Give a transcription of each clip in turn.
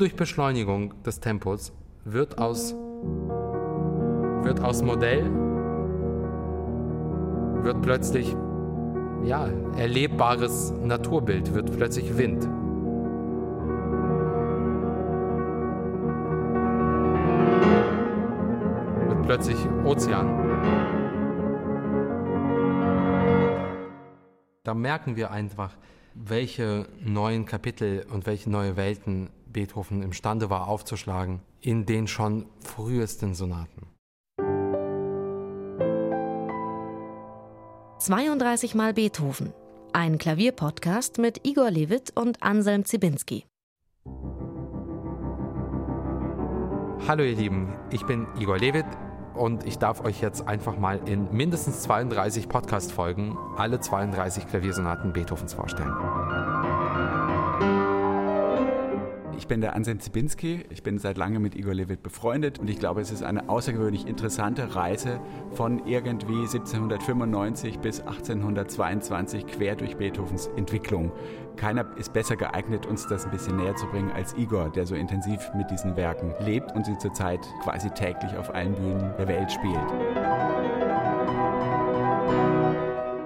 durch Beschleunigung des Tempos wird aus, wird aus Modell, wird plötzlich, ja, erlebbares Naturbild, wird plötzlich Wind. Wird plötzlich Ozean. Da merken wir einfach, welche neuen Kapitel und welche neue Welten Beethoven imstande war aufzuschlagen in den schon frühesten Sonaten. 32 Mal Beethoven. Ein Klavierpodcast mit Igor Levit und Anselm Zibinski. Hallo ihr Lieben, ich bin Igor Levit und ich darf euch jetzt einfach mal in mindestens 32 Podcast-Folgen alle 32 Klaviersonaten Beethovens vorstellen. Ich bin der Anselm Zibinski. Ich bin seit langem mit Igor Levit befreundet und ich glaube, es ist eine außergewöhnlich interessante Reise von irgendwie 1795 bis 1822 quer durch Beethovens Entwicklung. Keiner ist besser geeignet, uns das ein bisschen näher zu bringen als Igor, der so intensiv mit diesen Werken lebt und sie zurzeit quasi täglich auf allen Bühnen der Welt spielt.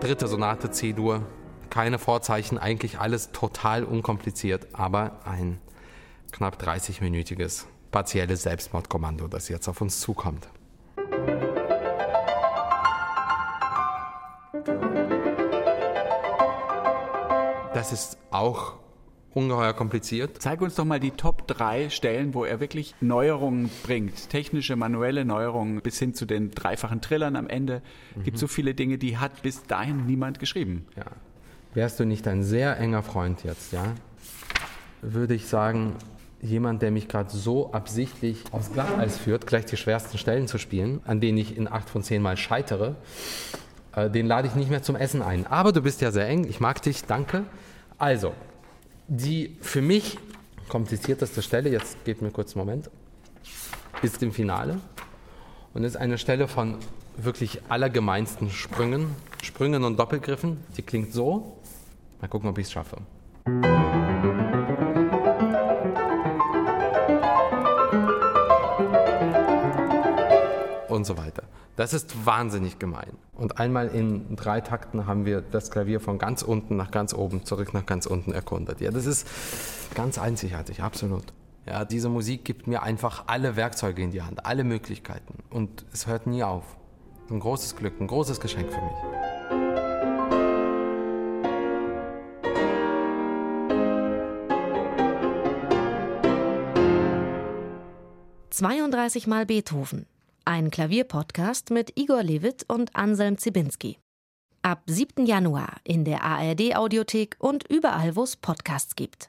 Dritte Sonate C-Dur. Keine Vorzeichen, eigentlich alles total unkompliziert, aber ein knapp 30-minütiges partielles Selbstmordkommando, das jetzt auf uns zukommt. Das ist auch ungeheuer kompliziert. Zeig uns doch mal die Top 3 Stellen, wo er wirklich Neuerungen bringt. Technische, manuelle Neuerungen bis hin zu den dreifachen Trillern am Ende. Es gibt so viele Dinge, die hat bis dahin niemand geschrieben. Ja. Wärst du nicht ein sehr enger Freund jetzt, ja? Würde ich sagen, jemand, der mich gerade so absichtlich aufs Glatteis führt, gleich die schwersten Stellen zu spielen, an denen ich in acht von zehn Mal scheitere, äh, den lade ich nicht mehr zum Essen ein. Aber du bist ja sehr eng, ich mag dich, danke. Also, die für mich komplizierteste Stelle, jetzt geht mir kurz einen Moment, ist im Finale und ist eine Stelle von wirklich allergemeinsten Sprüngen, Sprüngen und Doppelgriffen. Die klingt so. Mal gucken, ob ich es schaffe. Und so weiter. Das ist wahnsinnig gemein. Und einmal in drei Takten haben wir das Klavier von ganz unten nach ganz oben, zurück nach ganz unten erkundet. Ja, das ist ganz einzigartig, absolut. Ja, diese Musik gibt mir einfach alle Werkzeuge in die Hand, alle Möglichkeiten. Und es hört nie auf. Ein großes Glück, ein großes Geschenk für mich. 32 Mal Beethoven. Ein Klavierpodcast mit Igor Levit und Anselm Zibinski. Ab 7. Januar in der ARD Audiothek und überall, wo es Podcasts gibt.